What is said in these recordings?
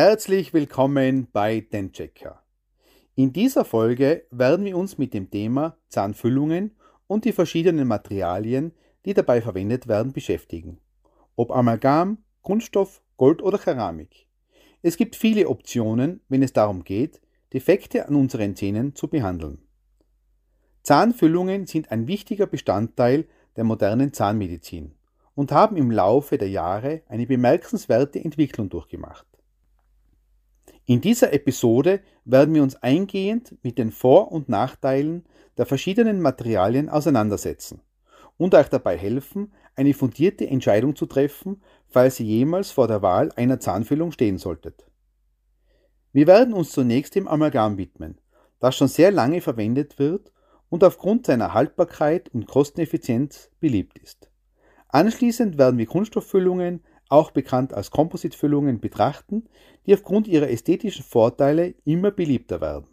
Herzlich willkommen bei Dentchecker. In dieser Folge werden wir uns mit dem Thema Zahnfüllungen und die verschiedenen Materialien, die dabei verwendet werden, beschäftigen. Ob Amalgam, Kunststoff, Gold oder Keramik. Es gibt viele Optionen, wenn es darum geht, Defekte an unseren Zähnen zu behandeln. Zahnfüllungen sind ein wichtiger Bestandteil der modernen Zahnmedizin und haben im Laufe der Jahre eine bemerkenswerte Entwicklung durchgemacht. In dieser Episode werden wir uns eingehend mit den Vor- und Nachteilen der verschiedenen Materialien auseinandersetzen und euch dabei helfen, eine fundierte Entscheidung zu treffen, falls ihr jemals vor der Wahl einer Zahnfüllung stehen solltet. Wir werden uns zunächst dem Amalgam widmen, das schon sehr lange verwendet wird und aufgrund seiner Haltbarkeit und Kosteneffizienz beliebt ist. Anschließend werden wir Kunststofffüllungen, auch bekannt als Kompositfüllungen, betrachten, die aufgrund ihrer ästhetischen Vorteile immer beliebter werden.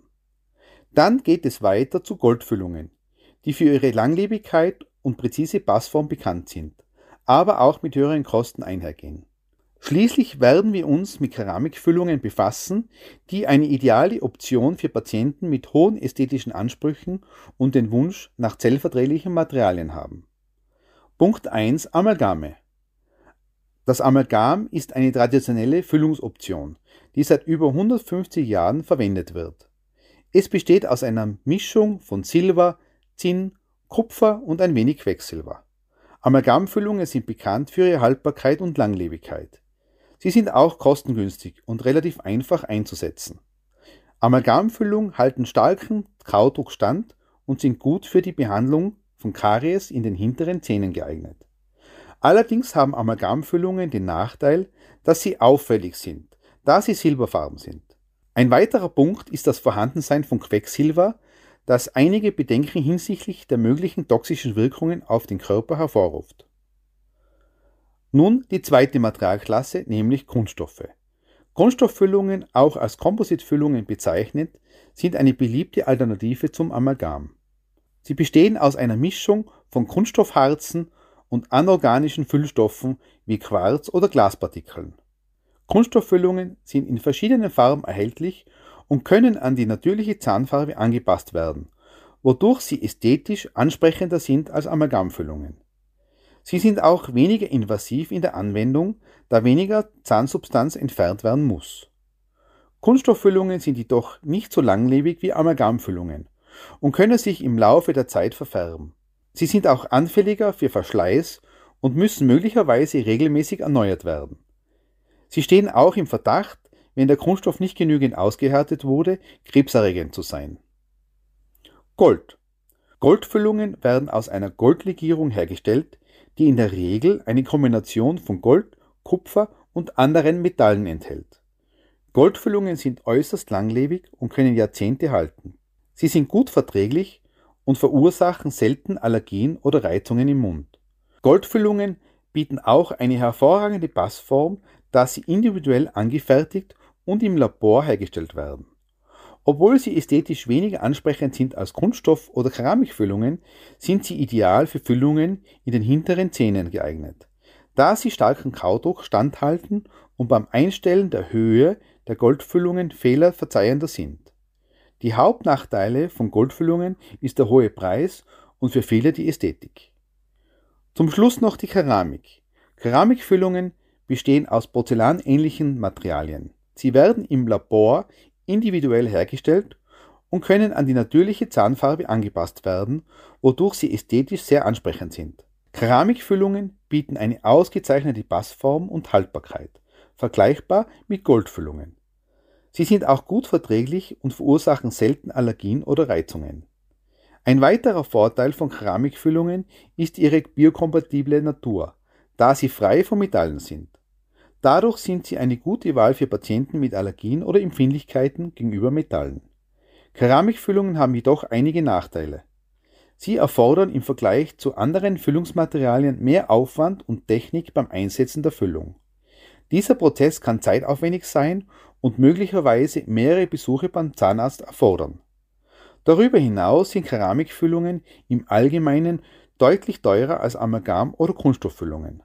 Dann geht es weiter zu Goldfüllungen, die für ihre Langlebigkeit und präzise Passform bekannt sind, aber auch mit höheren Kosten einhergehen. Schließlich werden wir uns mit Keramikfüllungen befassen, die eine ideale Option für Patienten mit hohen ästhetischen Ansprüchen und den Wunsch nach zellverträglichen Materialien haben. Punkt 1 Amalgame. Das Amalgam ist eine traditionelle Füllungsoption, die seit über 150 Jahren verwendet wird. Es besteht aus einer Mischung von Silber, Zinn, Kupfer und ein wenig Quecksilber. Amalgamfüllungen sind bekannt für ihre Haltbarkeit und Langlebigkeit. Sie sind auch kostengünstig und relativ einfach einzusetzen. Amalgamfüllungen halten starken Kaudruck stand und sind gut für die Behandlung von Karies in den hinteren Zähnen geeignet. Allerdings haben Amalgamfüllungen den Nachteil, dass sie auffällig sind, da sie silberfarben sind. Ein weiterer Punkt ist das Vorhandensein von Quecksilber, das einige Bedenken hinsichtlich der möglichen toxischen Wirkungen auf den Körper hervorruft. Nun die zweite Materialklasse, nämlich Kunststoffe. Kunststofffüllungen, auch als Kompositfüllungen bezeichnet, sind eine beliebte Alternative zum Amalgam. Sie bestehen aus einer Mischung von Kunststoffharzen und anorganischen Füllstoffen wie Quarz oder Glaspartikeln. Kunststofffüllungen sind in verschiedenen Farben erhältlich und können an die natürliche Zahnfarbe angepasst werden, wodurch sie ästhetisch ansprechender sind als Amalgamfüllungen. Sie sind auch weniger invasiv in der Anwendung, da weniger Zahnsubstanz entfernt werden muss. Kunststofffüllungen sind jedoch nicht so langlebig wie Amalgamfüllungen und können sich im Laufe der Zeit verfärben. Sie sind auch anfälliger für Verschleiß und müssen möglicherweise regelmäßig erneuert werden. Sie stehen auch im Verdacht, wenn der Kunststoff nicht genügend ausgehärtet wurde, krebserregend zu sein. Gold. Goldfüllungen werden aus einer Goldlegierung hergestellt, die in der Regel eine Kombination von Gold, Kupfer und anderen Metallen enthält. Goldfüllungen sind äußerst langlebig und können Jahrzehnte halten. Sie sind gut verträglich und verursachen selten Allergien oder Reizungen im Mund. Goldfüllungen bieten auch eine hervorragende Passform, da sie individuell angefertigt und im Labor hergestellt werden. Obwohl sie ästhetisch weniger ansprechend sind als Kunststoff- oder Keramikfüllungen, sind sie ideal für Füllungen in den hinteren Zähnen geeignet, da sie starken Kaudruck standhalten und beim Einstellen der Höhe der Goldfüllungen fehlerverzeihender sind. Die Hauptnachteile von Goldfüllungen ist der hohe Preis und für viele die Ästhetik. Zum Schluss noch die Keramik. Keramikfüllungen bestehen aus porzellanähnlichen Materialien. Sie werden im Labor individuell hergestellt und können an die natürliche Zahnfarbe angepasst werden, wodurch sie ästhetisch sehr ansprechend sind. Keramikfüllungen bieten eine ausgezeichnete Passform und Haltbarkeit, vergleichbar mit Goldfüllungen. Sie sind auch gut verträglich und verursachen selten Allergien oder Reizungen. Ein weiterer Vorteil von Keramikfüllungen ist ihre biokompatible Natur, da sie frei von Metallen sind. Dadurch sind sie eine gute Wahl für Patienten mit Allergien oder Empfindlichkeiten gegenüber Metallen. Keramikfüllungen haben jedoch einige Nachteile. Sie erfordern im Vergleich zu anderen Füllungsmaterialien mehr Aufwand und Technik beim Einsetzen der Füllung. Dieser Prozess kann zeitaufwendig sein und möglicherweise mehrere Besuche beim Zahnarzt erfordern. Darüber hinaus sind Keramikfüllungen im Allgemeinen deutlich teurer als Amalgam- oder Kunststofffüllungen.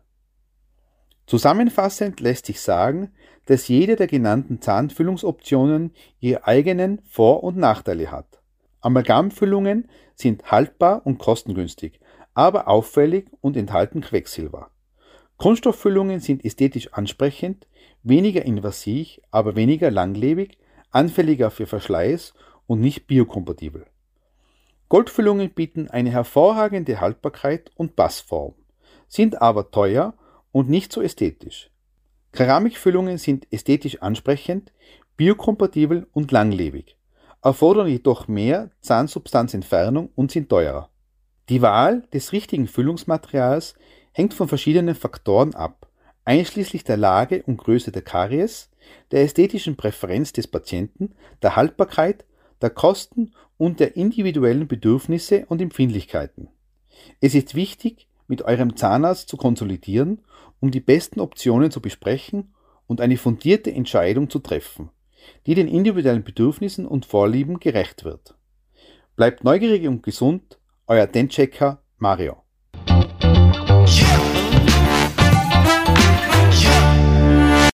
Zusammenfassend lässt sich sagen, dass jede der genannten Zahnfüllungsoptionen ihre eigenen Vor- und Nachteile hat. Amalgamfüllungen sind haltbar und kostengünstig, aber auffällig und enthalten Quecksilber. Kunststofffüllungen sind ästhetisch ansprechend, weniger invasiv, aber weniger langlebig, anfälliger für Verschleiß und nicht biokompatibel. Goldfüllungen bieten eine hervorragende Haltbarkeit und Passform, sind aber teuer und nicht so ästhetisch. Keramikfüllungen sind ästhetisch ansprechend, biokompatibel und langlebig, erfordern jedoch mehr Zahnsubstanzentfernung und sind teurer. Die Wahl des richtigen Füllungsmaterials hängt von verschiedenen Faktoren ab, einschließlich der Lage und Größe der Karies, der ästhetischen Präferenz des Patienten, der Haltbarkeit, der Kosten und der individuellen Bedürfnisse und Empfindlichkeiten. Es ist wichtig, mit eurem Zahnarzt zu konsolidieren, um die besten Optionen zu besprechen und eine fundierte Entscheidung zu treffen, die den individuellen Bedürfnissen und Vorlieben gerecht wird. Bleibt neugierig und gesund, euer Dentchecker Mario.